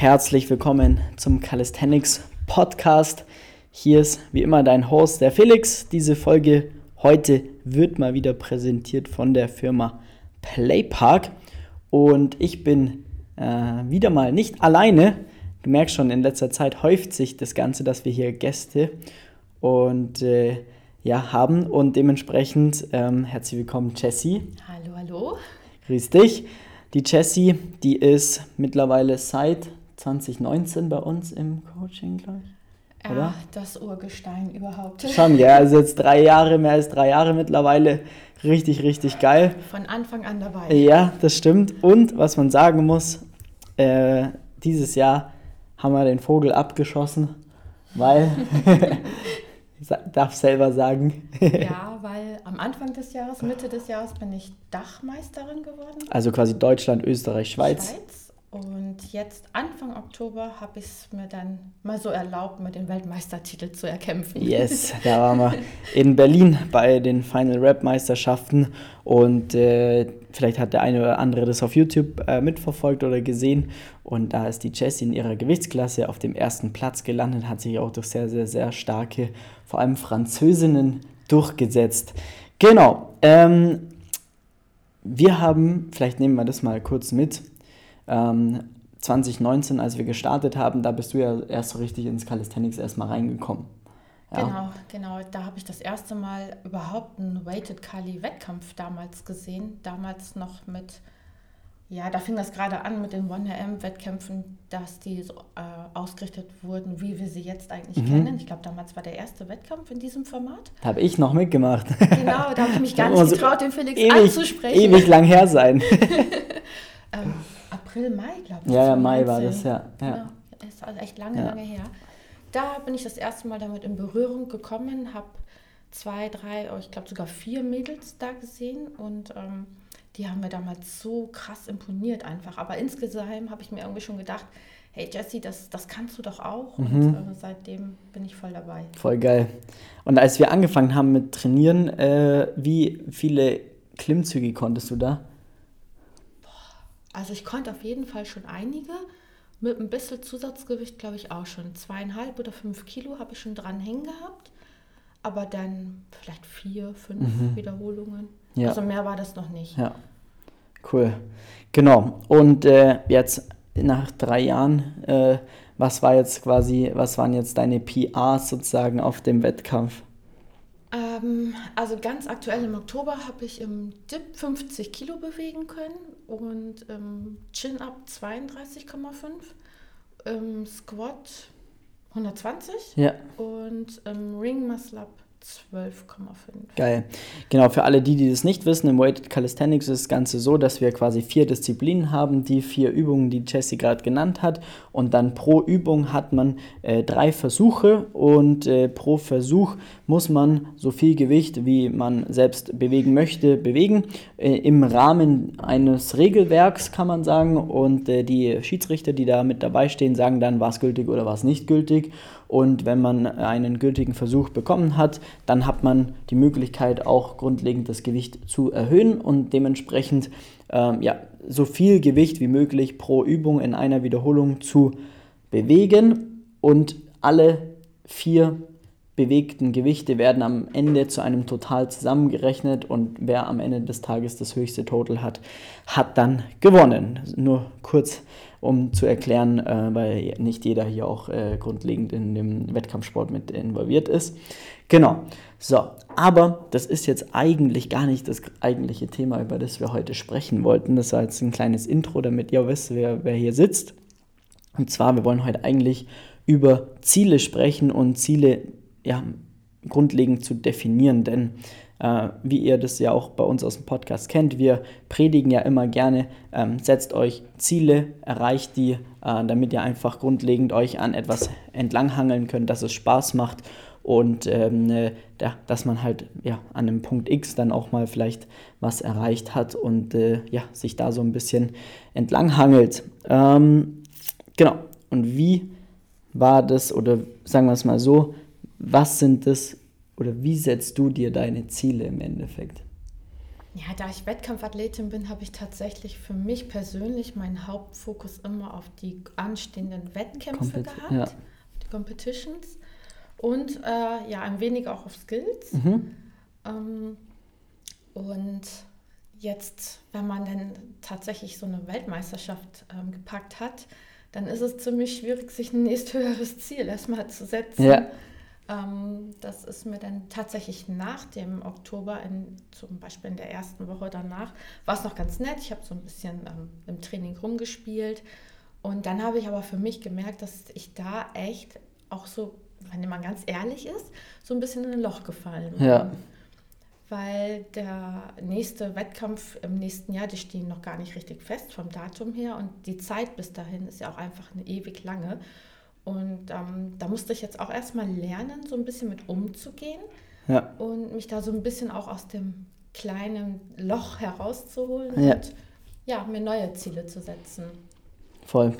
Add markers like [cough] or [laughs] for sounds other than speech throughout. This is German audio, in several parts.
Herzlich willkommen zum Calisthenics Podcast. Hier ist wie immer dein Host, der Felix. Diese Folge heute wird mal wieder präsentiert von der Firma Playpark. Und ich bin äh, wieder mal nicht alleine. Du merkst schon, in letzter Zeit häuft sich das Ganze, dass wir hier Gäste und äh, ja, haben. Und dementsprechend ähm, herzlich willkommen, Jessie. Hallo, hallo. Grüß dich. Die Jessie, die ist mittlerweile seit 2019 bei uns im Coaching, glaube ich. Oder? Ja, das Urgestein überhaupt. Schon, ja, also jetzt drei Jahre, mehr als drei Jahre mittlerweile. Richtig, richtig geil. Von Anfang an dabei. Ja, das stimmt. Und was man sagen muss, äh, dieses Jahr haben wir den Vogel abgeschossen, weil, [laughs] ich darf selber sagen. ja, weil am Anfang des Jahres, Mitte des Jahres bin ich Dachmeisterin geworden. Also quasi Deutschland, Österreich, Schweiz. Schweiz. Und jetzt Anfang Oktober habe ich es mir dann mal so erlaubt, mir den Weltmeistertitel zu erkämpfen. Yes, [laughs] da waren wir in Berlin bei den Final Rap Meisterschaften und äh, vielleicht hat der eine oder andere das auf YouTube äh, mitverfolgt oder gesehen und da ist die Jessie in ihrer Gewichtsklasse auf dem ersten Platz gelandet, hat sich auch durch sehr, sehr, sehr starke, vor allem Französinnen durchgesetzt. Genau, ähm, wir haben, vielleicht nehmen wir das mal kurz mit, ähm, 2019, als wir gestartet haben, da bist du ja erst so richtig ins Calisthenics erstmal reingekommen. Ja. Genau, genau. Da habe ich das erste Mal überhaupt einen Weighted Kali Wettkampf damals gesehen. Damals noch mit, ja, da fing das gerade an mit den 1RM-Wettkämpfen, dass die so äh, ausgerichtet wurden, wie wir sie jetzt eigentlich mhm. kennen. Ich glaube, damals war der erste Wettkampf in diesem Format. Da habe ich noch mitgemacht. Genau, da habe ich mich [laughs] gar nicht getraut, den Felix ewig, anzusprechen. Ewig lang her sein. [laughs] ähm, April, Mai, glaube ich. Ja, ja, Mai war das, ja. ja. Genau. Ist also echt lange, ja. lange her. Da bin ich das erste Mal damit in Berührung gekommen, habe zwei, drei, oh, ich glaube sogar vier Mädels da gesehen und ähm, die haben mir damals so krass imponiert einfach. Aber insgesamt habe ich mir irgendwie schon gedacht, hey Jessie, das, das kannst du doch auch. Mhm. Und äh, seitdem bin ich voll dabei. Voll geil. Und als wir angefangen haben mit Trainieren, äh, wie viele Klimmzüge konntest du da? Also ich konnte auf jeden Fall schon einige. Mit ein bisschen Zusatzgewicht, glaube ich, auch schon. Zweieinhalb oder fünf Kilo habe ich schon dran hängen gehabt. Aber dann vielleicht vier, fünf mhm. Wiederholungen. Ja. Also mehr war das noch nicht. Ja, cool. Genau. Und äh, jetzt nach drei Jahren, äh, was war jetzt quasi, was waren jetzt deine PRs sozusagen auf dem Wettkampf? Ähm, also ganz aktuell im Oktober habe ich im Dip 50 Kilo bewegen können und im Chin-Up 32,5, im Squat 120 ja. und im Ring Muscle Up 12,5. Geil. Genau, für alle die, die das nicht wissen, im Weighted Calisthenics ist das Ganze so, dass wir quasi vier Disziplinen haben, die vier Übungen, die Jessie gerade genannt hat. Und dann pro Übung hat man äh, drei Versuche und äh, pro Versuch muss man so viel Gewicht, wie man selbst bewegen möchte, bewegen. Äh, Im Rahmen eines Regelwerks kann man sagen. Und äh, die Schiedsrichter, die da mit dabei stehen, sagen dann, war es gültig oder war es nicht gültig. Und wenn man einen gültigen Versuch bekommen hat, dann hat man die Möglichkeit auch grundlegend das Gewicht zu erhöhen und dementsprechend ähm, ja, so viel Gewicht wie möglich pro Übung in einer Wiederholung zu bewegen. Und alle vier bewegten Gewichte werden am Ende zu einem Total zusammengerechnet und wer am Ende des Tages das höchste Total hat, hat dann gewonnen. Nur kurz, um zu erklären, äh, weil nicht jeder hier auch äh, grundlegend in dem Wettkampfsport mit involviert ist. Genau. So, aber das ist jetzt eigentlich gar nicht das eigentliche Thema, über das wir heute sprechen wollten. Das war jetzt ein kleines Intro, damit ihr wisst, wer, wer hier sitzt. Und zwar, wir wollen heute eigentlich über Ziele sprechen und Ziele ja, grundlegend zu definieren. Denn äh, wie ihr das ja auch bei uns aus dem Podcast kennt, wir predigen ja immer gerne, ähm, setzt euch Ziele, erreicht die, äh, damit ihr einfach grundlegend euch an etwas entlanghangeln könnt, dass es Spaß macht und ähm, äh, ja, dass man halt ja, an einem Punkt X dann auch mal vielleicht was erreicht hat und äh, ja, sich da so ein bisschen entlanghangelt. Ähm, genau. Und wie war das, oder sagen wir es mal so, was sind das oder wie setzt du dir deine Ziele im Endeffekt? Ja, da ich Wettkampfathletin bin, habe ich tatsächlich für mich persönlich meinen Hauptfokus immer auf die anstehenden Wettkämpfe Compet gehabt, ja. die Competitions und äh, ja, ein wenig auch auf Skills. Mhm. Ähm, und jetzt, wenn man dann tatsächlich so eine Weltmeisterschaft ähm, gepackt hat, dann ist es ziemlich schwierig, sich ein nächsthöheres Ziel erstmal zu setzen. Ja. Ähm, das ist mir dann tatsächlich nach dem Oktober, in, zum Beispiel in der ersten Woche danach, war es noch ganz nett. Ich habe so ein bisschen ähm, im Training rumgespielt. Und dann habe ich aber für mich gemerkt, dass ich da echt auch so, wenn man ganz ehrlich ist, so ein bisschen in ein Loch gefallen. Ja weil der nächste Wettkampf im nächsten Jahr, die stehen noch gar nicht richtig fest vom Datum her und die Zeit bis dahin ist ja auch einfach eine ewig lange. Und ähm, da musste ich jetzt auch erstmal lernen, so ein bisschen mit umzugehen ja. und mich da so ein bisschen auch aus dem kleinen Loch herauszuholen ja. und ja, mir neue Ziele zu setzen. Voll.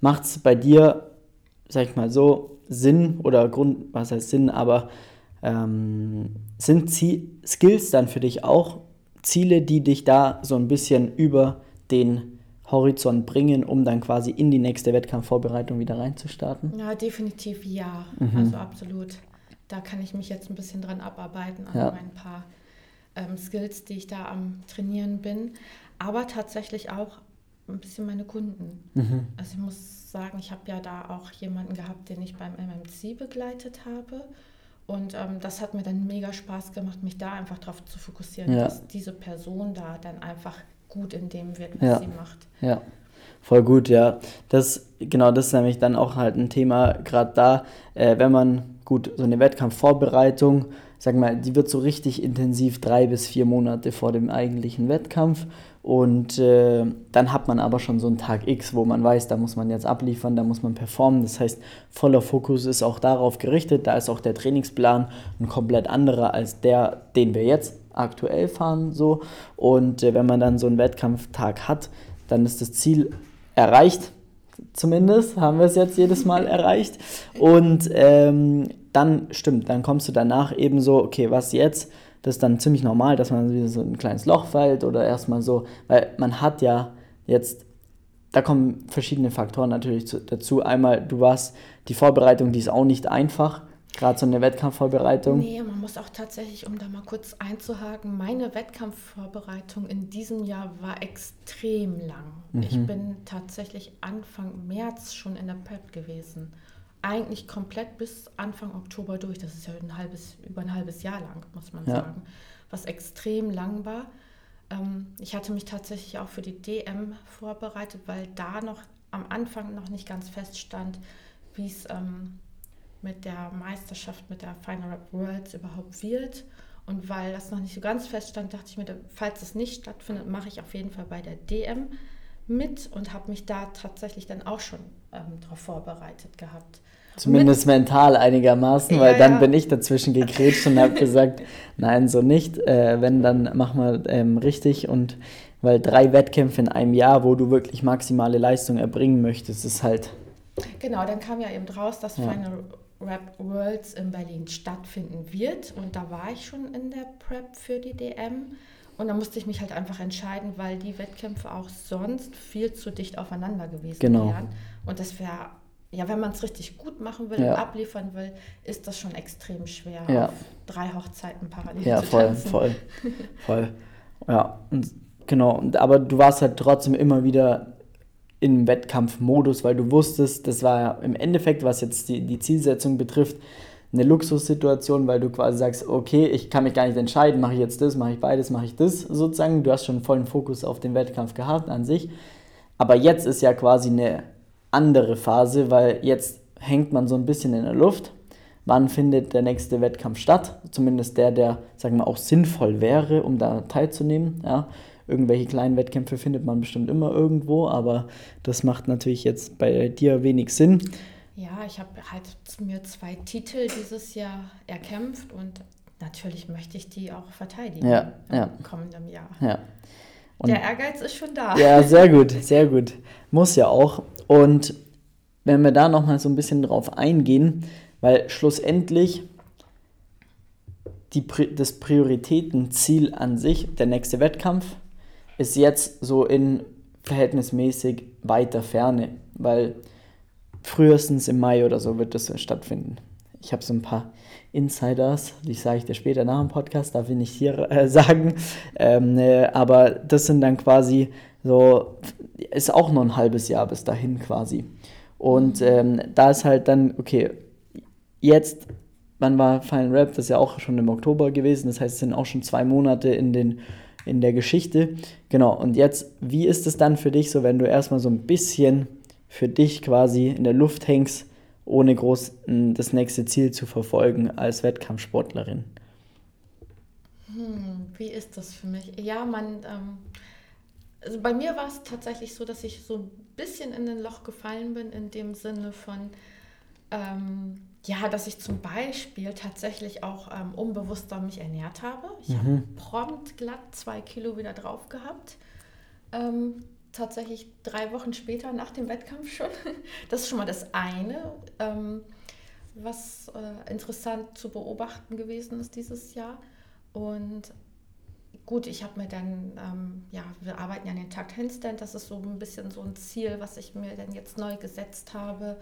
Macht es bei dir, sag ich mal so, Sinn oder Grund, was heißt Sinn, aber ähm, sind Ziel Skills dann für dich auch Ziele, die dich da so ein bisschen über den Horizont bringen, um dann quasi in die nächste Wettkampfvorbereitung wieder reinzustarten? Ja, definitiv ja. Mhm. Also absolut. Da kann ich mich jetzt ein bisschen dran abarbeiten an ja. ein paar ähm, Skills, die ich da am Trainieren bin. Aber tatsächlich auch ein bisschen meine Kunden. Mhm. Also ich muss sagen, ich habe ja da auch jemanden gehabt, den ich beim MMC begleitet habe. Und ähm, das hat mir dann mega Spaß gemacht, mich da einfach darauf zu fokussieren, ja. dass diese Person da dann einfach gut in dem wird, was ja. sie macht. Ja, voll gut, ja. Das, genau, das ist nämlich dann auch halt ein Thema, gerade da, äh, wenn man gut so eine Wettkampfvorbereitung, sag mal, die wird so richtig intensiv drei bis vier Monate vor dem eigentlichen Wettkampf und äh, dann hat man aber schon so einen Tag X, wo man weiß, da muss man jetzt abliefern, da muss man performen. Das heißt, voller Fokus ist auch darauf gerichtet. Da ist auch der Trainingsplan ein komplett anderer als der, den wir jetzt aktuell fahren. So. Und äh, wenn man dann so einen Wettkampftag hat, dann ist das Ziel erreicht. Zumindest haben wir es jetzt jedes Mal erreicht. Und ähm, dann stimmt, dann kommst du danach eben so, okay, was jetzt? Das ist dann ziemlich normal, dass man wieder so ein kleines Loch fällt oder erstmal so, weil man hat ja jetzt, da kommen verschiedene Faktoren natürlich zu, dazu. Einmal, du warst, die Vorbereitung, die ist auch nicht einfach, gerade so eine Wettkampfvorbereitung. Nee, man muss auch tatsächlich, um da mal kurz einzuhaken, meine Wettkampfvorbereitung in diesem Jahr war extrem lang. Mhm. Ich bin tatsächlich Anfang März schon in der Prep gewesen eigentlich komplett bis Anfang Oktober durch. Das ist ja ein halbes, über ein halbes Jahr lang, muss man ja. sagen, was extrem lang war. Ähm, ich hatte mich tatsächlich auch für die DM vorbereitet, weil da noch am Anfang noch nicht ganz feststand, wie es ähm, mit der Meisterschaft, mit der Final Rap Worlds überhaupt wird. Und weil das noch nicht so ganz feststand, dachte ich mir, falls es nicht stattfindet, mache ich auf jeden Fall bei der DM mit und habe mich da tatsächlich dann auch schon ähm, darauf vorbereitet gehabt. Zumindest mit, mental einigermaßen, ja, weil dann ja. bin ich dazwischen gegrätscht und habe gesagt, [laughs] nein, so nicht. Äh, wenn, dann mach mal ähm, richtig. Und weil drei Wettkämpfe in einem Jahr, wo du wirklich maximale Leistung erbringen möchtest, ist halt. Genau, dann kam ja eben draus, dass ja. Final Rap Worlds in Berlin stattfinden wird. Und da war ich schon in der Prep für die DM. Und da musste ich mich halt einfach entscheiden, weil die Wettkämpfe auch sonst viel zu dicht aufeinander gewesen genau. wären. Und das wäre, ja, wenn man es richtig gut machen will ja. und abliefern will, ist das schon extrem schwer, ja. auf drei Hochzeiten parallel ja, zu voll, tanzen. voll, [laughs] voll. Ja, und genau. Aber du warst halt trotzdem immer wieder im Wettkampfmodus, weil du wusstest, das war ja im Endeffekt, was jetzt die, die Zielsetzung betrifft, eine Luxussituation, weil du quasi sagst, okay, ich kann mich gar nicht entscheiden, mache ich jetzt das, mache ich beides, mache ich das sozusagen. Du hast schon vollen Fokus auf den Wettkampf gehabt an sich. Aber jetzt ist ja quasi eine andere Phase, weil jetzt hängt man so ein bisschen in der Luft. Wann findet der nächste Wettkampf statt? Zumindest der, der, sagen wir, auch sinnvoll wäre, um da teilzunehmen. Ja, irgendwelche kleinen Wettkämpfe findet man bestimmt immer irgendwo, aber das macht natürlich jetzt bei dir wenig Sinn. Ja, ich habe halt mir zwei Titel dieses Jahr erkämpft und natürlich möchte ich die auch verteidigen ja, im ja. kommenden Jahr. Ja. Und Der Ehrgeiz ist schon da. Ja, sehr gut, sehr gut. Muss ja auch. Und wenn wir da nochmal so ein bisschen drauf eingehen, weil schlussendlich die, das Prioritätenziel an sich, der nächste Wettkampf, ist jetzt so in verhältnismäßig weiter Ferne, weil frühestens im Mai oder so wird das stattfinden. Ich habe so ein paar Insiders, die sage ich dir später nach dem Podcast, darf ich nicht hier äh, [laughs] sagen. Ähm, äh, aber das sind dann quasi so, ist auch noch ein halbes Jahr bis dahin quasi. Und ähm, da ist halt dann, okay, jetzt, wann war Final Rap? Das ist ja auch schon im Oktober gewesen, das heißt, es sind auch schon zwei Monate in den in der Geschichte. Genau, und jetzt, wie ist es dann für dich so, wenn du erstmal so ein bisschen für dich quasi in der Luft hängst, ohne groß das nächste Ziel zu verfolgen als Wettkampfsportlerin? Hm, wie ist das für mich? Ja, man, ähm, also bei mir war es tatsächlich so, dass ich so ein bisschen in ein Loch gefallen bin, in dem Sinne von, ähm, ja, dass ich zum Beispiel tatsächlich auch ähm, unbewusster mich ernährt habe. Ich mhm. habe prompt glatt zwei Kilo wieder drauf gehabt. Ähm, tatsächlich drei Wochen später nach dem Wettkampf schon. [laughs] Das ist schon mal das eine, ähm, was äh, interessant zu beobachten gewesen ist dieses Jahr. Und gut, ich habe mir dann, ähm, ja, wir arbeiten ja an den Takt Handstand, das ist so ein bisschen so ein Ziel, was ich mir dann jetzt neu gesetzt habe.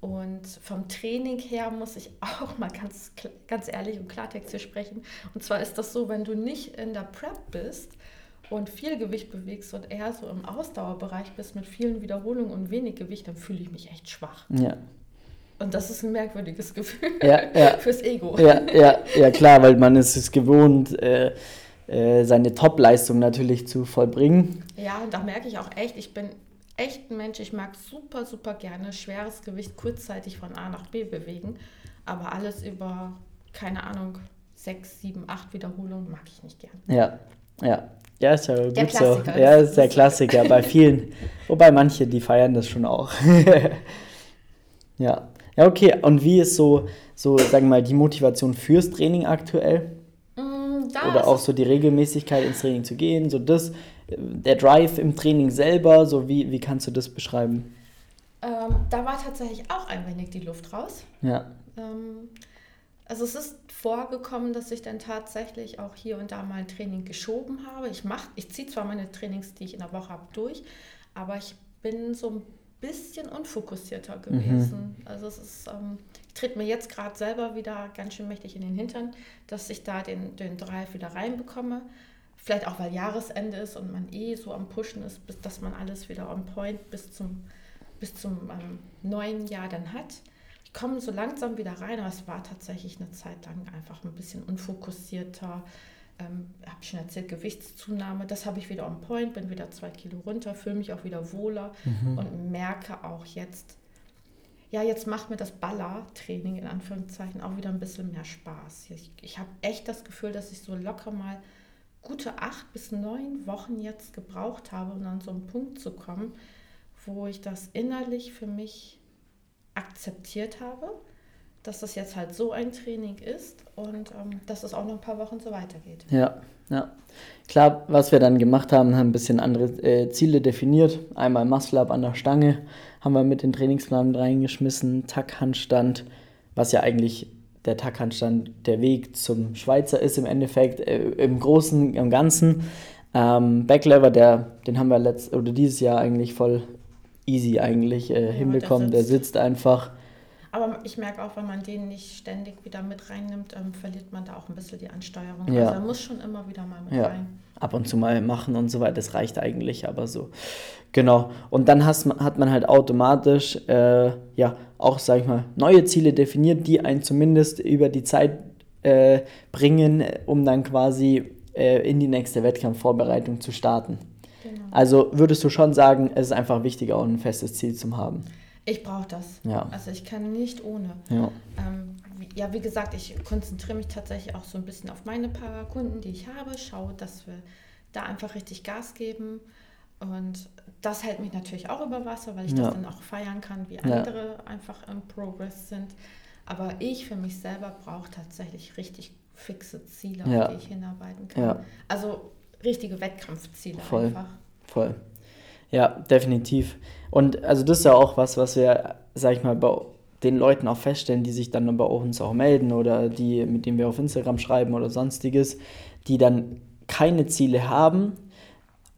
Und vom Training her muss ich [laughs] auch mal ganz, ganz ehrlich und Klartext hier sprechen. Und zwar ist das so, wenn du nicht in der Prep bist und viel Gewicht bewegst und eher so im Ausdauerbereich bist mit vielen Wiederholungen und wenig Gewicht, dann fühle ich mich echt schwach. Ja. Und das ist ein merkwürdiges Gefühl ja, ja. [laughs] fürs Ego. Ja, ja, ja, klar, weil man ist es gewohnt, äh, äh, seine Top-Leistung natürlich zu vollbringen. Ja, da merke ich auch echt, ich bin echt ein Mensch, ich mag super, super gerne schweres Gewicht kurzzeitig von A nach B bewegen, aber alles über, keine Ahnung, sechs, sieben, acht Wiederholungen mag ich nicht gern. Ja, ja. Ja, ist ja der gut so. Ja, ist der Klassiker bei vielen. [laughs] Wobei manche, die feiern das schon auch. [laughs] ja. Ja, okay. Und wie ist so, so, sagen wir mal, die Motivation fürs Training aktuell? Mm, Oder auch so die Regelmäßigkeit ins Training zu gehen, so das der Drive im Training selber, so wie, wie kannst du das beschreiben? Ähm, da war tatsächlich auch ein wenig die Luft raus. Ja. Ähm, also es ist vorgekommen, dass ich dann tatsächlich auch hier und da mal ein Training geschoben habe. Ich mach, ich ziehe zwar meine Trainings, die ich in der Woche habe, durch, aber ich bin so ein bisschen unfokussierter mhm. gewesen. Mhm. Also es ist, ähm, ich trete mir jetzt gerade selber wieder ganz schön mächtig in den Hintern, dass ich da den, den Drive wieder reinbekomme. Vielleicht auch, weil Jahresende ist und man eh so am Pushen ist, bis dass man alles wieder on point bis zum, bis zum ähm, neuen Jahr dann hat. Ich komme so langsam wieder rein, aber es war tatsächlich eine Zeit lang einfach ein bisschen unfokussierter. Ähm, habe ich schon erzählt, Gewichtszunahme, das habe ich wieder on point, bin wieder zwei Kilo runter, fühle mich auch wieder wohler mhm. und merke auch jetzt, ja, jetzt macht mir das Ballertraining in Anführungszeichen auch wieder ein bisschen mehr Spaß. Ich, ich habe echt das Gefühl, dass ich so locker mal gute acht bis neun Wochen jetzt gebraucht habe, um an so einen Punkt zu kommen, wo ich das innerlich für mich akzeptiert habe, dass das jetzt halt so ein Training ist und ähm, dass es auch noch ein paar Wochen so weitergeht. Ja, ja. Klar, was wir dann gemacht haben, haben ein bisschen andere äh, Ziele definiert. Einmal Muscle Up an der Stange haben wir mit den Trainingsplanen reingeschmissen, Tack-Handstand, was ja eigentlich der Tackhandstand der Weg zum Schweizer ist im Endeffekt, äh, im Großen, im Ganzen. Ähm, Backlever, der, den haben wir letzt, oder dieses Jahr eigentlich voll easy eigentlich äh, ja, hinbekommen. Der sitzt. der sitzt. einfach. Aber ich merke auch, wenn man den nicht ständig wieder mit reinnimmt, ähm, verliert man da auch ein bisschen die Ansteuerung. Ja. Also er muss schon immer wieder mal mit ja. rein. Ab und zu mal machen und so weiter, das reicht eigentlich, aber so. Genau. Und dann hast, hat man halt automatisch, äh, ja, auch, sag ich mal, neue Ziele definiert, die einen zumindest über die Zeit äh, bringen, um dann quasi äh, in die nächste Wettkampfvorbereitung zu starten. Genau. Also würdest du schon sagen, es ist einfach wichtiger, ein festes Ziel zu haben. Ich brauche das. Ja. Also ich kann nicht ohne. Ja. Ähm, wie, ja, wie gesagt, ich konzentriere mich tatsächlich auch so ein bisschen auf meine paar Kunden, die ich habe, schaue, dass wir da einfach richtig Gas geben. Und das hält mich natürlich auch über Wasser, weil ich ja. das dann auch feiern kann, wie andere ja. einfach im Progress sind. Aber ich für mich selber brauche tatsächlich richtig fixe Ziele, ja. auf die ich hinarbeiten kann. Also richtige Wettkampfziele Voll. einfach. Voll. Ja, definitiv. Und also das ist ja auch was, was wir, sag ich mal, bei, den Leuten auch feststellen, die sich dann bei uns auch melden oder die, mit denen wir auf Instagram schreiben oder sonstiges, die dann keine Ziele haben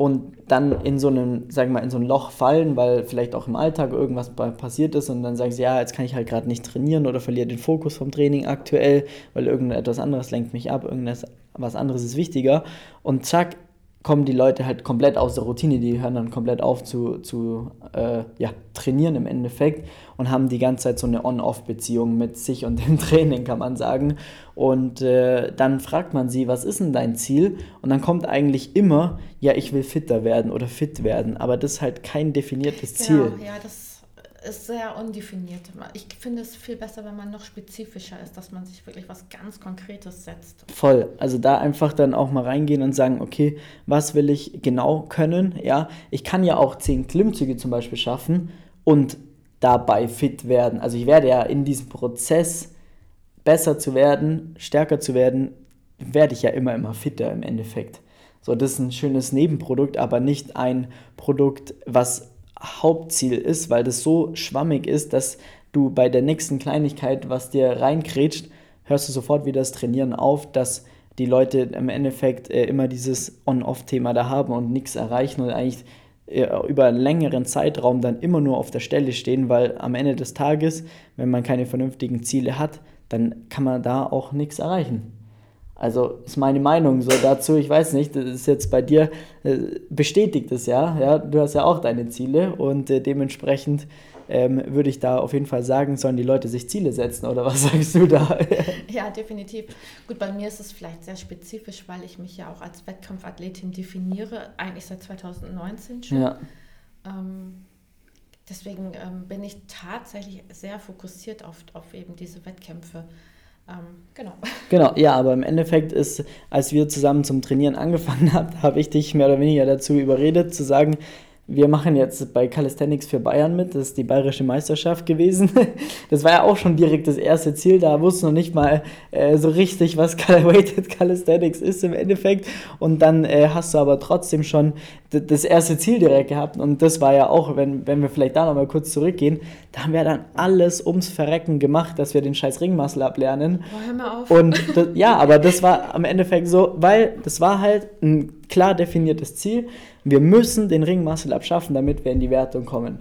und dann in so einem, sagen wir mal, in so ein Loch fallen, weil vielleicht auch im Alltag irgendwas passiert ist und dann sagen sie, ja, jetzt kann ich halt gerade nicht trainieren oder verliere den Fokus vom Training aktuell, weil irgendetwas anderes lenkt mich ab, irgendwas anderes ist wichtiger. Und zack, kommen die Leute halt komplett aus der Routine, die hören dann komplett auf zu, zu äh, ja, trainieren im Endeffekt und haben die ganze Zeit so eine On-Off-Beziehung mit sich und dem [laughs] Training, kann man sagen. Und äh, dann fragt man sie, was ist denn dein Ziel? Und dann kommt eigentlich immer, ja, ich will fitter werden oder fit werden, aber das ist halt kein definiertes genau, Ziel. Ja, das ist sehr undefiniert. Ich finde es viel besser, wenn man noch spezifischer ist, dass man sich wirklich was ganz Konkretes setzt. Voll. Also da einfach dann auch mal reingehen und sagen, okay, was will ich genau können? Ja, ich kann ja auch zehn Klimmzüge zum Beispiel schaffen und dabei fit werden. Also ich werde ja in diesem Prozess besser zu werden, stärker zu werden, werde ich ja immer, immer fitter im Endeffekt. So, das ist ein schönes Nebenprodukt, aber nicht ein Produkt, was Hauptziel ist, weil das so schwammig ist, dass du bei der nächsten Kleinigkeit, was dir reinkrätscht, hörst du sofort wieder das Trainieren auf, dass die Leute im Endeffekt äh, immer dieses On-Off-Thema da haben und nichts erreichen und eigentlich äh, über einen längeren Zeitraum dann immer nur auf der Stelle stehen, weil am Ende des Tages, wenn man keine vernünftigen Ziele hat, dann kann man da auch nichts erreichen. Also ist meine Meinung so dazu. Ich weiß nicht, das ist jetzt bei dir äh, bestätigt es ja. ja. Du hast ja auch deine Ziele und äh, dementsprechend ähm, würde ich da auf jeden Fall sagen, sollen die Leute sich Ziele setzen oder was [laughs] sagst du da? [laughs] ja, definitiv. Gut, bei mir ist es vielleicht sehr spezifisch, weil ich mich ja auch als Wettkampfathletin definiere, eigentlich seit 2019 schon. Ja. Ähm, deswegen ähm, bin ich tatsächlich sehr fokussiert auf, auf eben diese Wettkämpfe. Ähm, genau. [laughs] Genau, ja, aber im Endeffekt ist, als wir zusammen zum Trainieren angefangen [laughs] haben, habe ich dich mehr oder weniger dazu überredet, zu sagen, wir machen jetzt bei Calisthenics für Bayern mit. Das ist die bayerische Meisterschaft gewesen. [laughs] Das war ja auch schon direkt das erste Ziel. Da wussten noch nicht mal äh, so richtig, was [laughs] Weighted Calisthenics ist im Endeffekt. Und dann äh, hast du aber trotzdem schon das erste Ziel direkt gehabt. Und das war ja auch, wenn, wenn wir vielleicht da nochmal kurz zurückgehen, da haben wir dann alles ums Verrecken gemacht, dass wir den scheiß Ringmuscle ablernen. Oh, hör mal auf. Und das, ja, aber das war am Endeffekt so, weil das war halt ein klar definiertes Ziel. Wir müssen den Ringmuscle abschaffen, damit wir in die Wertung kommen.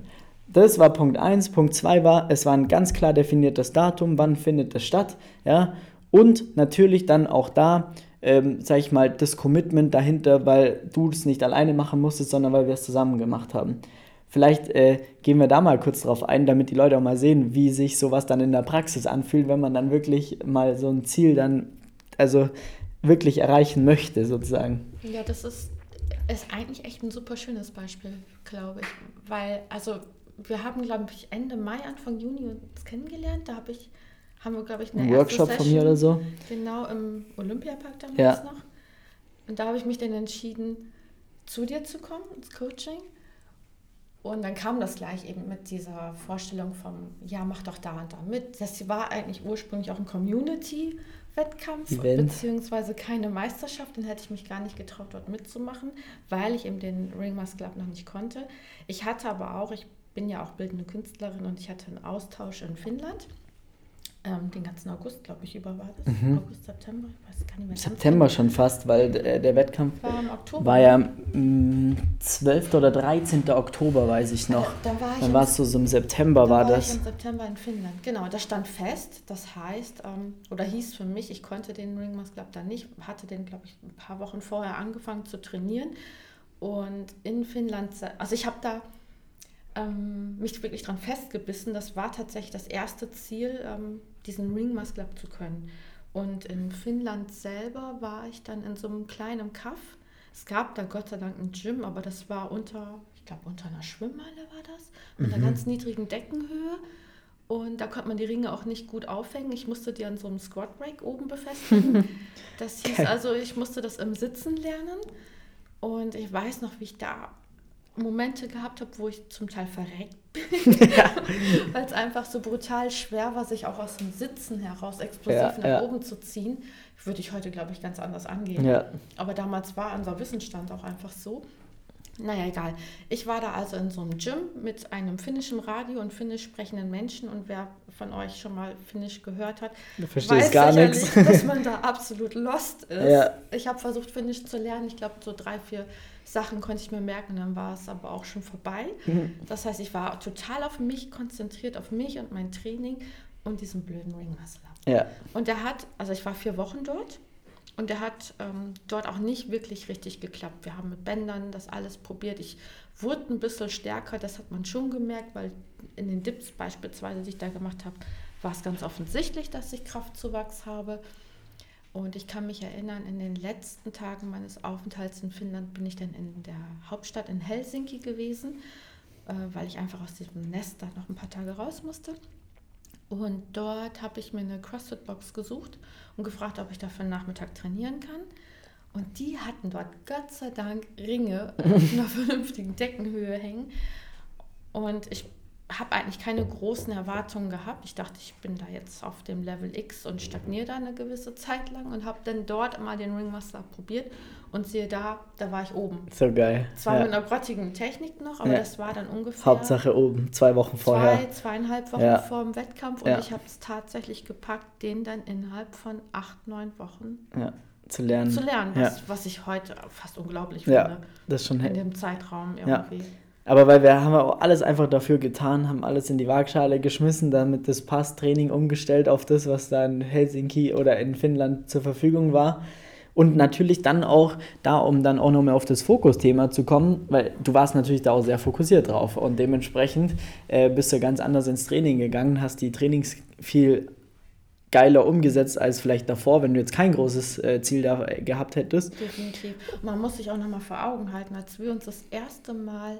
Das war Punkt 1. Punkt 2 war, es war ein ganz klar definiertes Datum, wann findet es statt. Ja? Und natürlich dann auch da, ähm, sag ich mal, das Commitment dahinter, weil du es nicht alleine machen musstest, sondern weil wir es zusammen gemacht haben. Vielleicht äh, gehen wir da mal kurz drauf ein, damit die Leute auch mal sehen, wie sich sowas dann in der Praxis anfühlt, wenn man dann wirklich mal so ein Ziel dann, also wirklich erreichen möchte, sozusagen. Ja, das ist ist eigentlich echt ein super schönes Beispiel, glaube ich. Weil, also wir haben, glaube ich, Ende Mai, Anfang Juni uns kennengelernt. Da habe ich, haben wir, glaube ich, eine ein Workshop Session, von mir oder so. Genau, im Olympiapark damals ja. noch. Und da habe ich mich dann entschieden, zu dir zu kommen, ins Coaching. Und dann kam das gleich eben mit dieser Vorstellung vom, ja, mach doch da und da mit. Das war eigentlich ursprünglich auch ein Community Wettkampf Event. beziehungsweise keine Meisterschaft, dann hätte ich mich gar nicht getraut, dort mitzumachen, weil ich eben den Ringmask Club noch nicht konnte. Ich hatte aber auch, ich bin ja auch bildende Künstlerin und ich hatte einen Austausch in Finnland ähm, den ganzen August, glaube ich, über war das. Mhm. August, September, ich weiß gar nicht mehr. September schon fast, weil der, der Wettkampf war, im Oktober. war ja m, 12. oder 13. Oktober, weiß ich noch. Da, da war ich Dann war es so, so im September da war, war das. Ich im September in Finnland, genau. Das stand fest. Das heißt, ähm, oder hieß für mich, ich konnte den Ringmask Club dann nicht, hatte den, glaube ich, ein paar Wochen vorher angefangen zu trainieren. Und in Finnland, also ich habe da ähm, mich wirklich dran festgebissen. Das war tatsächlich das erste Ziel, ähm, diesen Ring Muscle Up zu können. Und in Finnland selber war ich dann in so einem kleinen Kaff. Es gab da Gott sei Dank ein Gym, aber das war unter, ich glaube, unter einer Schwimmhalle war das, mit mhm. einer ganz niedrigen Deckenhöhe. Und da konnte man die Ringe auch nicht gut aufhängen. Ich musste die an so einem Squat Break oben befestigen. [laughs] Das hieß also, ich musste das im Sitzen lernen. Und ich weiß noch, wie ich da Momente gehabt habe, wo ich zum Teil verreckt [laughs] bin, ja. weil es einfach so brutal schwer war, sich auch aus dem Sitzen heraus explosiv ja, nach ja. oben zu ziehen. Würde ich heute, glaube ich, ganz anders angehen. Aber damals war unser Wissensstand auch einfach so. Naja, egal. Ich war da also in so einem Gym mit einem finnischen Radio und finnisch sprechenden Menschen und wer von euch schon mal finnisch gehört hat, weiß gar nichts. [laughs] dass man da absolut lost ist. Ja. Ich habe versucht, finnisch zu lernen. Ich glaube, so drei, vier Sachen konnte ich mir merken, dann war es aber auch schon vorbei. Mhm. Das heißt, ich war total auf mich konzentriert, auf mich und mein Training und diesen blöden Ringmuscle. Ja. Und der hat, also ich war vier Wochen dort und der hat ähm, dort auch nicht wirklich richtig geklappt. Wir haben mit Bändern das alles probiert. Ich wurde ein bisschen stärker, das hat man schon gemerkt, weil in den Dips beispielsweise, die ich da gemacht habe, war es ganz offensichtlich, dass ich Kraftzuwachs habe. Und ich kann mich erinnern, in den letzten Tagen meines Aufenthalts in Finnland bin ich dann in der Hauptstadt in Helsinki gewesen, äh, weil ich einfach aus diesem Nest da noch ein paar Tage raus musste. Und dort habe ich mir eine CrossFit-Box gesucht und gefragt, ob ich dafür einen Nachmittag trainieren kann. Und die hatten dort Gott sei Dank Ringe auf einer [laughs] vernünftigen Deckenhöhe hängen. Und ich habe eigentlich keine großen Erwartungen gehabt. Ich dachte, ich bin da jetzt auf dem Level X und stagniere da eine gewisse Zeit lang und habe dann dort mal den Ringmaster probiert und sehe da, da war ich oben. So geil. Zwar ja. mit einer grottigen Technik noch, aber ja. das war dann ungefähr. Hauptsache oben, zwei Wochen vorher. Zwei, zweieinhalb Wochen ja. vor dem Wettkampf und ich habe es tatsächlich gepackt, den dann innerhalb von acht, neun Wochen zu lernen. Zu lernen, was, was ich heute fast unglaublich finde. Ja, das schon in dem Zeitraum irgendwie. Aber weil wir haben auch alles einfach dafür getan, haben alles in die Waagschale geschmissen, damit das Passtraining umgestellt auf das, was da in Helsinki oder in Finnland zur Verfügung war. Und natürlich dann auch da, um dann auch nochmal auf das Fokusthema zu kommen, weil du warst natürlich da auch sehr fokussiert drauf und dementsprechend äh, bist du ganz anders ins Training gegangen, hast die Trainings viel geiler umgesetzt als vielleicht davor, wenn du jetzt kein großes äh, Ziel da gehabt hättest. Definitiv. Man muss sich auch nochmal vor Augen halten, als wir uns das erste Mal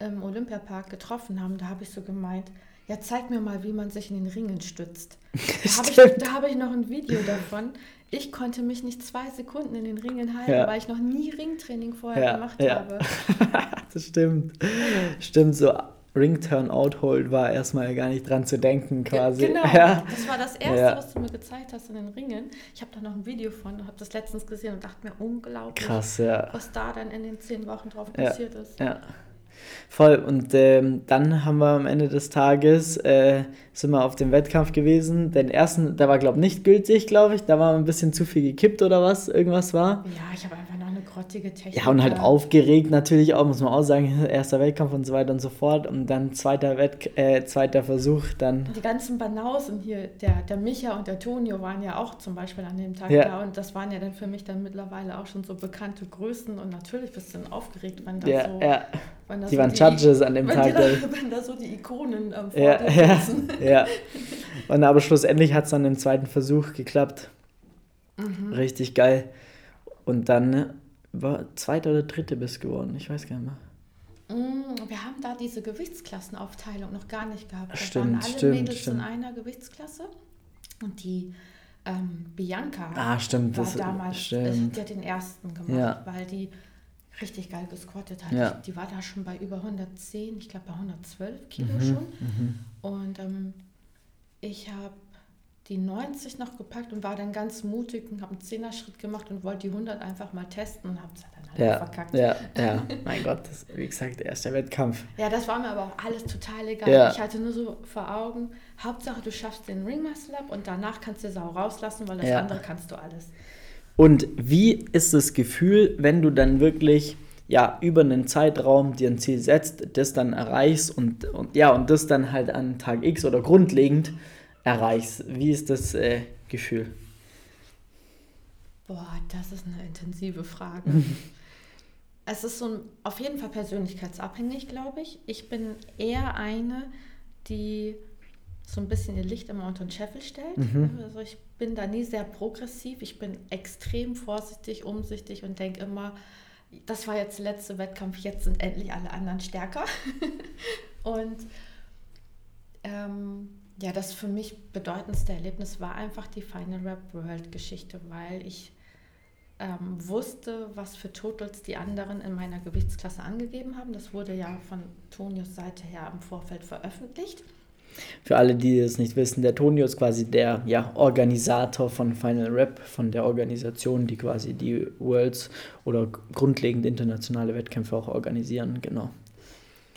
im Olympiapark getroffen haben, da habe ich so gemeint, ja, zeig mir mal, wie man sich in den Ringen stützt. [laughs] Da habe ich, hab ich noch ein Video davon. Ich konnte mich nicht zwei Sekunden in den Ringen halten, ja. weil ich noch nie Ringtraining vorher ja, gemacht ja. habe. [laughs] das stimmt. Stimmt, so Ring-Turn-Out-Hold war erstmal gar nicht dran zu denken quasi. Genau, ja. das war das Erste, was du mir gezeigt hast in den Ringen. Ich habe da noch ein Video von, habe das letztens gesehen und dachte mir, unglaublich, Krass, ja. was da dann in den zehn Wochen drauf passiert ist. Ja. Voll. Und ähm, dann haben wir am Ende des Tages, äh, sind wir auf dem Wettkampf gewesen. Den ersten, der war, glaube ich, nicht gültig, glaube ich. Da war ein bisschen zu viel gekippt oder was, irgendwas war. Ja, ich habe einfach grottige Technik. Ja, und halt aufgeregt natürlich auch, muss man auch sagen. [laughs] Erster Wettkampf und so weiter und so fort. Und dann zweiter, Wett äh, zweiter Versuch, dann... Die ganzen Banausen hier, der, der Micha und der Tonio waren ja auch zum Beispiel an dem Tag ja. da. Und das waren ja dann für mich dann mittlerweile auch schon so bekannte Größen. Und natürlich bist du dann aufgeregt, wenn da ja, so... Ja die waren Judges an dem Tag. Da, [laughs] wenn da so die Ikonen ähm, vor ja, ja, [laughs] ja. Und aber schlussendlich hat es dann im zweiten Versuch geklappt. Mhm. Richtig geil. Und dann war zweiter oder dritte bist geworden. Ich weiß gar nicht mehr. Mm, wir haben da diese Gewichtsklassenaufteilung noch gar nicht gehabt. Da stimmt, waren alle stimmt, Mädels stimmt. in einer Gewichtsklasse. Und die ähm, Bianca ah, stimmt, war das, damals, stimmt. die hat den ersten gemacht, ja. weil die richtig geil gesquattet hat. Ja. Die war da schon bei über 110, ich glaube bei 112 Kilo mhm, schon. Mhm. Und ähm, ich habe die 90 noch gepackt und war dann ganz mutig und habe einen Zehner-Schritt gemacht und wollte die 100 einfach mal testen und habe es dann halt ja, verkackt. Ja, ja, [laughs] mein Gott, das, wie gesagt, erster Wettkampf. Ja, das war mir aber auch alles total egal. Ja. Ich hatte nur so vor Augen, Hauptsache du schaffst den Ring Muscle Up und danach kannst du Sau rauslassen, weil das ja. andere kannst du alles. Und wie ist das Gefühl, wenn du dann wirklich ja über einen Zeitraum dir ein Ziel setzt, das dann erreichst und, und ja und das dann halt an Tag X oder grundlegend erreichst? Wie ist das äh, Gefühl? Boah, das ist eine intensive Frage. [laughs] es ist so ein, auf jeden Fall persönlichkeitsabhängig, glaube ich. Ich bin eher eine, die so ein bisschen ihr Licht immer unter den Scheffel stellt. Mhm. Also ich bin da nie sehr progressiv. Ich bin extrem vorsichtig, umsichtig und denke immer, das war jetzt der letzte Wettkampf, jetzt sind endlich alle anderen stärker. [laughs] und ähm, ja, das für mich bedeutendste Erlebnis war einfach die Final Rap World Geschichte, weil ich ähm, wusste, was für Totals die anderen in meiner Gewichtsklasse angegeben haben. Das wurde ja von Tonius Seite her im Vorfeld veröffentlicht. Für alle, die es nicht wissen, der Tonio ist quasi der ja, Organisator von Final Rap, von der Organisation, die quasi die Worlds oder grundlegend internationale Wettkämpfe auch organisieren. Genau.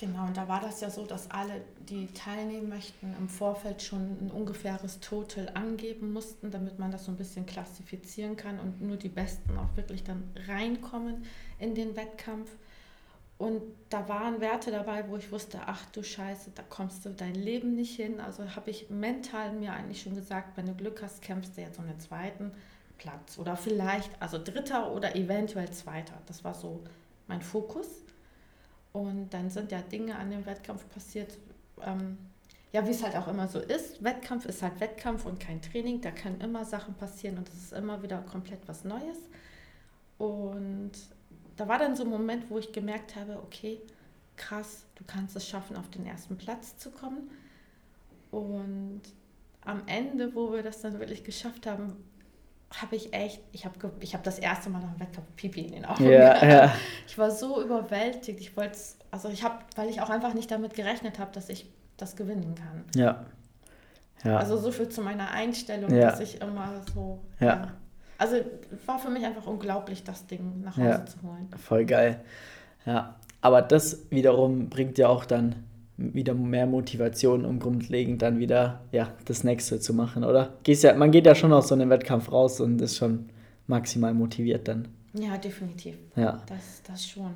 Genau, und da war das ja so, dass alle, die teilnehmen möchten, im Vorfeld schon ein ungefähres Total angeben mussten, damit man das so ein bisschen klassifizieren kann und nur die Besten auch wirklich dann reinkommen in den Wettkampf. Und da waren Werte dabei, wo ich wusste, ach du Scheiße, da kommst du dein Leben nicht hin. Also habe ich mental mir eigentlich schon gesagt, wenn du Glück hast, kämpfst du jetzt um den zweiten Platz oder vielleicht, also dritter oder eventuell zweiter. Das war so mein Fokus. Und dann sind ja Dinge an dem Wettkampf passiert, ähm, ja, wie es halt auch immer so ist. Wettkampf ist halt Wettkampf und kein Training. Da können immer Sachen passieren und es ist immer wieder komplett was Neues. Und da war dann so ein Moment, wo ich gemerkt habe, okay, krass, du kannst es schaffen, auf den ersten Platz zu kommen. Und am Ende, wo wir das dann wirklich geschafft haben, habe ich echt, ich habe ich hab das erste Mal nach dem Wettkampf Pipi in den Augen. Ja, ja. Ich war so überwältigt. Ich wollte also ich habe, weil ich auch einfach nicht damit gerechnet habe, dass ich das gewinnen kann. Ja. ja. Also so viel zu meiner Einstellung, ja. dass ich immer so. Ja. ja. Also war für mich einfach unglaublich, das Ding nach Hause zu holen. Voll geil. Ja. Aber das wiederum bringt ja auch dann wieder mehr Motivation, um grundlegend dann wieder ja, das nächste zu machen, oder? Gehst ja, man geht ja schon aus so einem Wettkampf raus und ist schon maximal motiviert dann. Ja, definitiv. Ja. Das, das schon.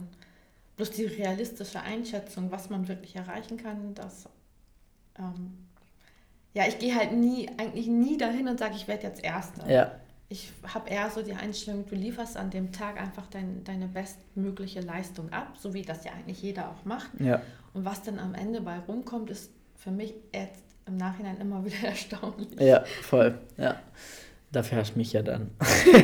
Bloß die realistische Einschätzung, was man wirklich erreichen kann, das. Ähm, ja, ich gehe halt nie, eigentlich nie dahin und sage, ich werde jetzt Erster. Ja. Ich habe eher so die Einstellung, du lieferst an dem Tag einfach dein, deine bestmögliche Leistung ab, so wie das ja eigentlich jeder auch macht. Ja. Und was dann am Ende bei rumkommt, ist für mich jetzt im Nachhinein immer wieder [laughs] erstaunlich. Ja, voll. Ja. Dafür hast du mich ja dann. [laughs]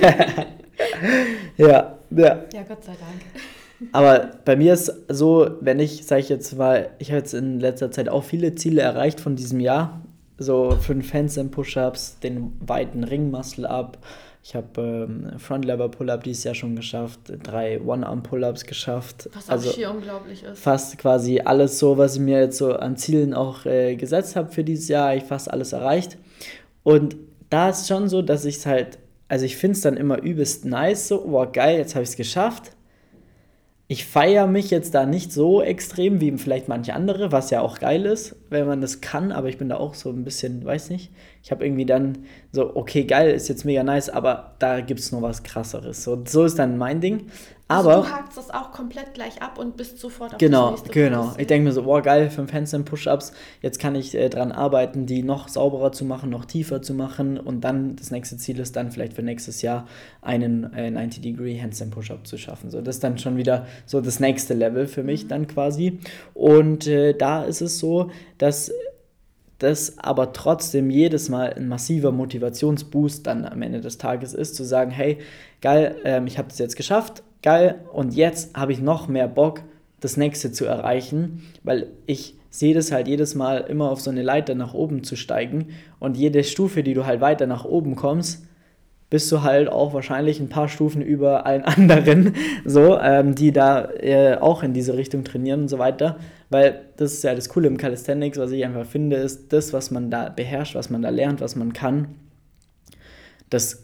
ja, ja. Ja, Gott sei Dank. Aber bei mir ist so, wenn ich, sage ich jetzt mal, ich habe jetzt in letzter Zeit auch viele Ziele erreicht von diesem Jahr. So fünf Handstand-Push-Ups, den weiten Ring-Muscle-Up, ich habe ähm, Front Lever Pull-Up dieses Jahr schon geschafft, drei One-Arm-Pull-Ups geschafft. Was also auch schier unglaublich ist. Fast quasi alles so, was ich mir jetzt so an Zielen auch äh, gesetzt habe für dieses Jahr, ich fast alles erreicht. Und da ist schon so, dass ich es halt, also ich finde es dann immer übelst nice, so, oh geil, jetzt habe ich es geschafft ich feiere mich jetzt da nicht so extrem wie vielleicht manche andere, was ja auch geil ist, wenn man das kann, aber ich bin da auch so ein bisschen, weiß nicht, ich habe irgendwie dann so, okay, geil, ist jetzt mega nice, aber da gibt es noch was krasseres. So, so ist dann mein Ding. Also aber, also du hakst das auch komplett gleich ab und bist sofort auf genau, das nächste Genau, genau. Ich denke mir so, boah, geil, fünf Handstand Push-Ups, jetzt kann ich äh, dran arbeiten, die noch sauberer zu machen, noch tiefer zu machen und dann das nächste Ziel ist dann vielleicht für nächstes Jahr einen äh, 90-Degree Handstand Push-Up zu schaffen. So, das ist dann schon wieder so das nächste Level für mich mhm. dann quasi. Und äh, da ist es so, dass das aber trotzdem jedes Mal ein massiver Motivationsboost dann am Ende des Tages ist, zu sagen, hey, geil, ähm, ich habe das jetzt geschafft, geil, und jetzt habe ich noch mehr Bock, das nächste zu erreichen, weil ich sehe das halt jedes Mal immer auf so eine Leiter nach oben zu steigen und jede Stufe, die du halt weiter nach oben kommst, bist du halt auch wahrscheinlich ein paar Stufen über allen [laughs] anderen, so, ähm, die da äh, auch in diese Richtung trainieren und so weiter. Weil das ist ja das Coole im Calisthenics, was ich einfach finde, ist das, was man da beherrscht, was man da lernt, was man kann, das,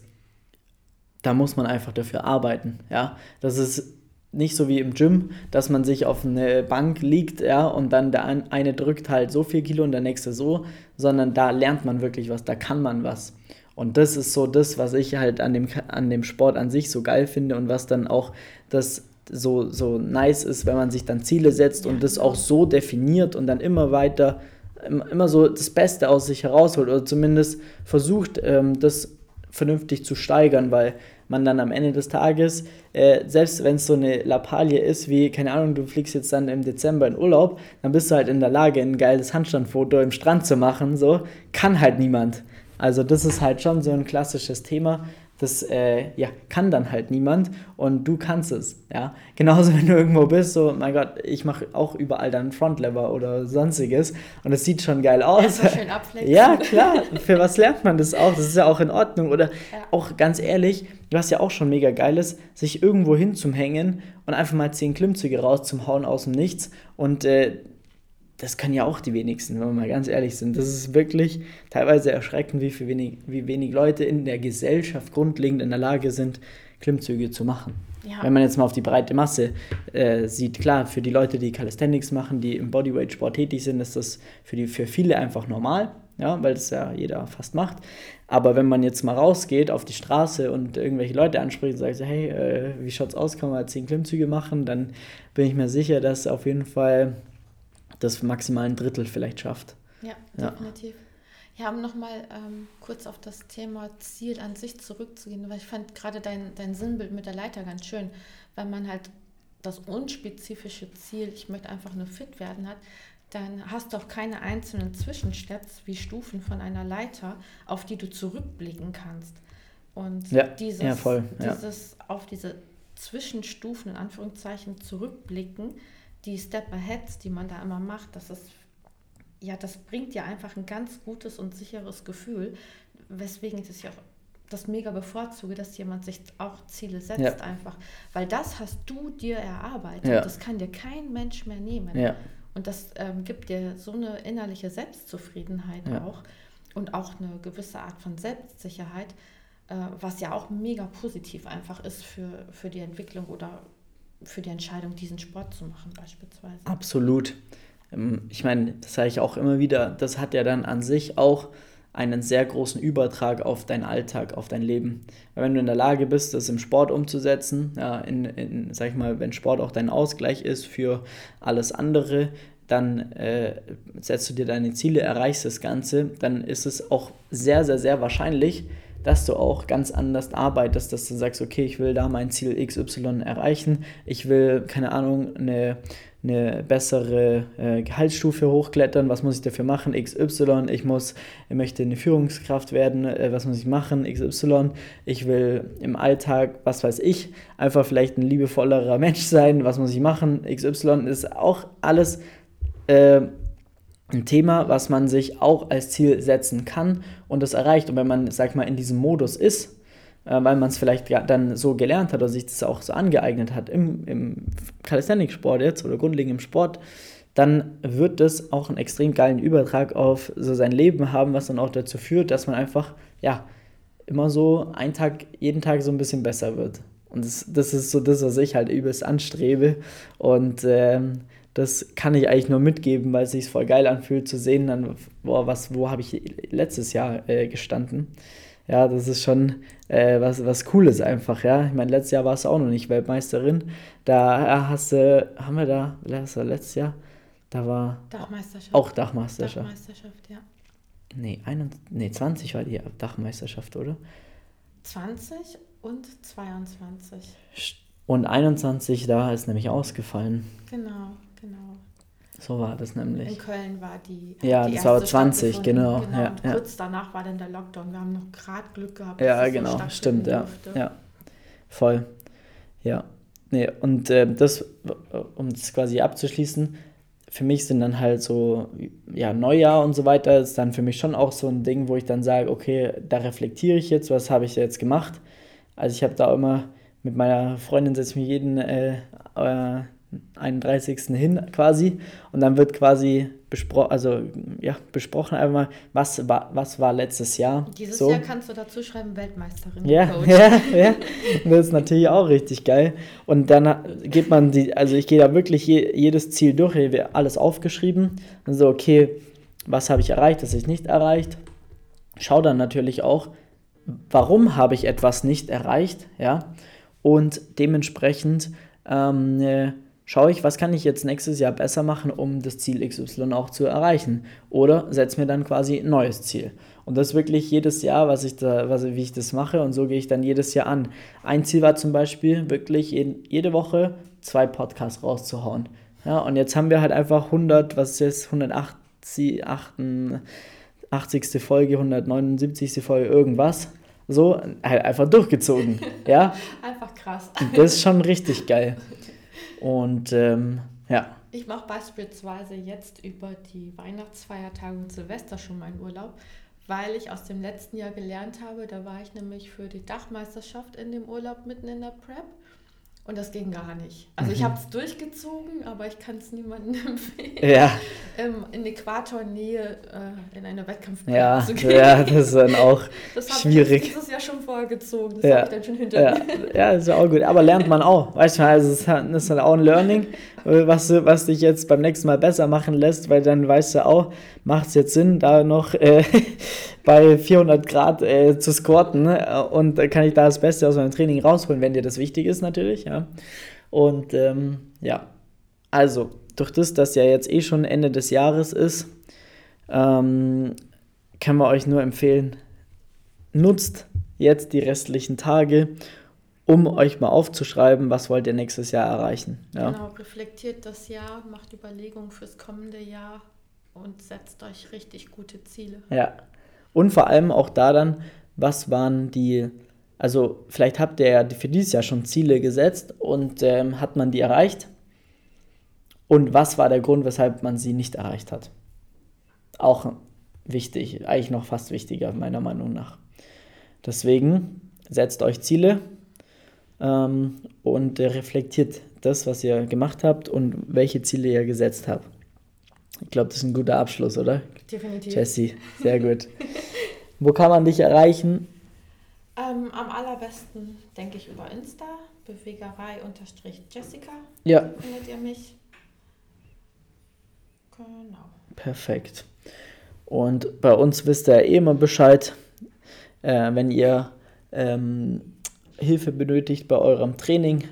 da muss man einfach dafür arbeiten. Ja? Das ist nicht so wie im Gym, dass man sich auf eine Bank liegt, ja, und dann der eine drückt halt so viel Kilo und der nächste so, sondern da lernt man wirklich was, da kann man was. Und das ist so das, was ich halt an dem, an dem Sport an sich so geil finde und was dann auch das so, so nice ist, wenn man sich dann Ziele setzt und das auch so definiert und dann immer weiter, immer so das Beste aus sich herausholt oder zumindest versucht, ähm, das vernünftig zu steigern, weil man dann am Ende des Tages, äh, selbst wenn es so eine Lappalie ist, wie, keine Ahnung, du fliegst jetzt dann im Dezember in Urlaub, dann bist du halt in der Lage, ein geiles Handstandfoto im Strand zu machen, so, kann halt niemand. Also das ist halt schon so ein klassisches Thema, das äh, ja, kann dann halt niemand und du kannst es. Ja? Genauso, [laughs] wenn du irgendwo bist, so, mein Gott, ich mache auch überall dann Frontlever oder sonstiges und es sieht schon geil aus. Ja, schön abflexen. ja, klar. Für was lernt man das auch? Das ist ja auch in Ordnung. Oder ja. auch ganz ehrlich, was ja auch schon mega geil ist, sich irgendwo hinzuhängen und einfach mal zehn Klimmzüge rauszuhauen aus dem Nichts und äh, das können ja auch die wenigsten, wenn wir mal ganz ehrlich sind. Das ist wirklich teilweise erschreckend, wie, wenig, wie wenig Leute in der Gesellschaft grundlegend in der Lage sind, Klimmzüge zu machen. Ja. Wenn man jetzt mal auf die breite Masse äh, sieht, klar, für die Leute, die Calisthenics machen, die im Bodyweight-Sport tätig sind, ist das für, die, für viele einfach normal, ja, weil das ja jeder fast macht. Aber wenn man jetzt mal rausgeht auf die Straße und irgendwelche Leute anspricht und sagt, hey, äh, wie schaut's aus, kann man 10 Klimmzüge machen, dann bin ich mir sicher, dass auf jeden Fall das maximal ein Drittel vielleicht schafft. Ja, definitiv. Ja, um nochmal ähm, kurz auf das Thema Ziel an sich zurückzugehen, weil ich fand gerade dein, dein Sinnbild mit der Leiter ganz schön, weil man halt das unspezifische Ziel, ich möchte einfach nur fit werden, hat, dann hast du auch keine einzelnen Zwischensteps wie Stufen von einer Leiter, auf die du zurückblicken kannst. Und ja, dieses, ja, voll, ja. dieses auf diese Zwischenstufen in Anführungszeichen zurückblicken, die Step Aheads, die man da immer macht, das ist ja, das bringt ja einfach ein ganz gutes und sicheres Gefühl, weswegen ich das ja auch das mega bevorzuge, dass jemand sich auch Ziele setzt ja. einfach, weil das hast du dir erarbeitet. Ja. Das kann dir kein Mensch mehr nehmen. Ja. Und das ähm, gibt dir so eine innerliche Selbstzufriedenheit auch und auch eine gewisse Art von Selbstsicherheit, äh, was ja auch mega positiv einfach ist für, für die Entwicklung oder für die Entscheidung, diesen Sport zu machen beispielsweise. Absolut. Ähm, ich meine, das sage ich auch immer wieder, das hat ja dann an sich auch einen sehr großen Übertrag auf deinen Alltag, auf dein Leben. Weil wenn du in der Lage bist, das im Sport umzusetzen, ja, in, in, sag ich mal, wenn Sport auch dein Ausgleich ist für alles andere, dann äh, setzt du dir deine Ziele, erreichst das Ganze, dann ist es auch sehr, sehr, sehr wahrscheinlich, dass du auch ganz anders arbeitest, dass du sagst, okay, ich will da mein Ziel XY erreichen, ich will, keine Ahnung, eine eine bessere äh, Gehaltsstufe hochklettern, was muss ich dafür machen? XY, ich muss, ich möchte eine Führungskraft werden, äh, was muss ich machen? XY, ich will im Alltag, was weiß ich, einfach vielleicht ein liebevollerer Mensch sein, was muss ich machen? XY ist auch alles äh, ein Thema, was man sich auch als Ziel setzen kann und das erreicht. Und wenn man, sag mal, in diesem Modus ist, äh, weil man es vielleicht dann so gelernt hat oder sich das auch so angeeignet hat im, im Calisthenics-Sport jetzt oder grundlegend im Sport, dann wird das auch einen extrem geilen Übertrag auf so sein Leben haben, was dann auch dazu führt, dass man einfach, ja, immer so einen Tag, jeden Tag so ein bisschen besser wird. Und das, das ist so das, was ich halt übelst anstrebe. Und ähm, das kann ich eigentlich nur mitgeben, weil es sich voll geil anfühlt zu sehen, dann, boah, was, wo habe ich letztes Jahr äh, gestanden ja, das ist schon äh, was, was Cooles einfach, ja. Ich meine, letztes Jahr warst du auch noch nicht Weltmeisterin. Da hast du, haben wir da, was war letztes Jahr? Da war Dachmeisterschaft. auch Dachmeisterschaft. Dachmeisterschaft, ja. Nee, 21, nee, 20 war die Dachmeisterschaft, oder? 20 und 22. Und 21, da ist nämlich ausgefallen. Genau, genau. So war das nämlich. In Köln war die. Ja, die das war 20, genau. genau. Ja, ja. Kurz danach war dann der Lockdown. Wir haben noch gerade Glück gehabt. Ja, genau, so stimmt, ja. Ja, voll. Ja. Nee, und äh, das, um das quasi abzuschließen, für mich sind dann halt so, ja, Neujahr und so weiter, ist dann für mich schon auch so ein Ding, wo ich dann sage, okay, da reflektiere ich jetzt, was habe ich jetzt gemacht. Also ich habe da immer mit meiner Freundin setze ich mich jeden äh, äh, 31. hin quasi und dann wird quasi bespro also, ja, besprochen einfach mal, was war, was war letztes Jahr. Dieses so. Jahr kannst du dazu schreiben Weltmeisterin. Ja, [laughs] ja, ja, das ist natürlich auch richtig geil. Und dann geht man die, also ich gehe da wirklich je, jedes Ziel durch, hier wird alles aufgeschrieben und so, okay, was habe ich erreicht, was ich nicht erreicht. Schau dann natürlich auch, warum habe ich etwas nicht erreicht, ja, und dementsprechend ähm, äh, schaue ich, was kann ich jetzt nächstes Jahr besser machen, um das Ziel XY auch zu erreichen. Oder setze mir dann quasi ein neues Ziel. Und das wirklich jedes Jahr, was ich da, was, wie ich das mache und so gehe ich dann jedes Jahr an. Ein Ziel war zum Beispiel wirklich jede Woche zwei Podcasts rauszuhauen. Ja, und jetzt haben wir halt einfach 100, was ist jetzt, 180, 88. Folge, 179. Folge, irgendwas. So, halt einfach durchgezogen. Ja? [laughs] Einfach krass. Das ist schon richtig geil. Und ähm, ja. Ich mache beispielsweise jetzt über die Weihnachtsfeiertage und Silvester schon meinen Urlaub, weil ich aus dem letzten Jahr gelernt habe, da war ich nämlich für die Dachmeisterschaft in dem Urlaub mitten in der Prep. Und das ging gar nicht. Also ich mhm. habe es durchgezogen, aber ich kann es niemandem [laughs] empfehlen, ja. ähm, in Äquatornähe äh, in eine Wettkampfbahn ja, zu gehen. Ja, das ist dann auch [laughs] das schwierig. Ich dieses Jahr schon vorgezogen, das ja. habe ich dann schon hinter ja. mir. Ja, das ist auch gut. Aber lernt man auch. Weißt du, also es ist halt auch ein Learning, was, was dich jetzt beim nächsten Mal besser machen lässt, weil dann weißt du auch, macht es jetzt Sinn, da noch äh, bei 400 Grad äh, zu squatten äh, und kann ich da das Beste aus meinem Training rausholen, wenn dir das wichtig ist natürlich, ja. Und ähm, ja, also durch das, dass ja jetzt eh schon Ende des Jahres ist, ähm, kann man euch nur empfehlen, nutzt jetzt die restlichen Tage, um euch mal aufzuschreiben, was wollt ihr nächstes Jahr erreichen. Ja? Genau, reflektiert das Jahr, macht Überlegungen fürs kommende Jahr und setzt euch richtig gute Ziele. Ja, und vor allem auch da dann, was waren die, also vielleicht habt ihr ja für dieses Jahr schon Ziele gesetzt und ähm, hat man die erreicht? Und was war der Grund, weshalb man sie nicht erreicht hat? Auch wichtig, eigentlich noch fast wichtiger meiner Meinung nach. Deswegen setzt euch Ziele ähm, und reflektiert das, was ihr gemacht habt und welche Ziele ihr gesetzt habt. Ich glaube, das ist ein guter Abschluss, oder? Definitiv. Jesse, sehr [laughs] gut. Wo kann man dich erreichen? Ähm, am allerbesten denke ich über Insta, Bewegerei-Jessica. Ja. Findet ihr mich. Genau. Perfekt. Und bei uns wisst ihr eh immer Bescheid, äh, wenn ihr ähm, Hilfe benötigt bei eurem Training,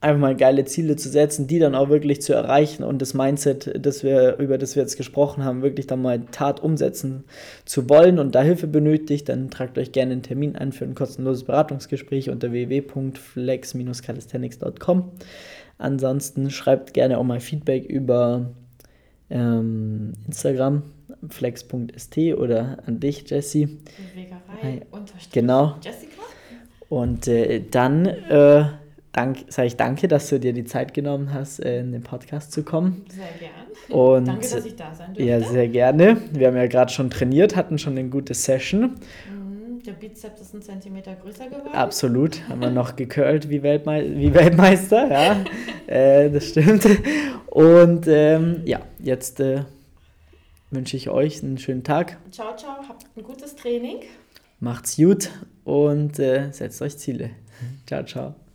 einfach mal geile Ziele zu setzen, die dann auch wirklich zu erreichen und das Mindset, das wir, über das wir jetzt gesprochen haben, wirklich dann mal Tat umsetzen zu wollen und da Hilfe benötigt, dann tragt euch gerne einen Termin ein für ein kostenloses Beratungsgespräch unter www.flex-calisthenics.com. Ansonsten schreibt gerne auch mal Feedback über ähm, Instagram flex.st oder an dich, Jesse. Genau. Jessica. Und äh, dann äh, dank, sage ich danke, dass du dir die Zeit genommen hast, äh, in den Podcast zu kommen. Sehr gern. Und, danke, dass ich da sein durfte. Ja, sehr gerne. Wir haben ja gerade schon trainiert, hatten schon eine gute Session. Mhm, der Bizeps ist ein Zentimeter größer geworden. Absolut. Haben wir noch gecurlt wie, Weltme wie Weltmeister, ja. [laughs] äh, das stimmt. Und ähm, ja, jetzt äh, wünsche ich euch einen schönen Tag. Ciao, ciao. Habt ein gutes Training. Macht's gut und äh, setzt euch Ziele. Ciao, ciao.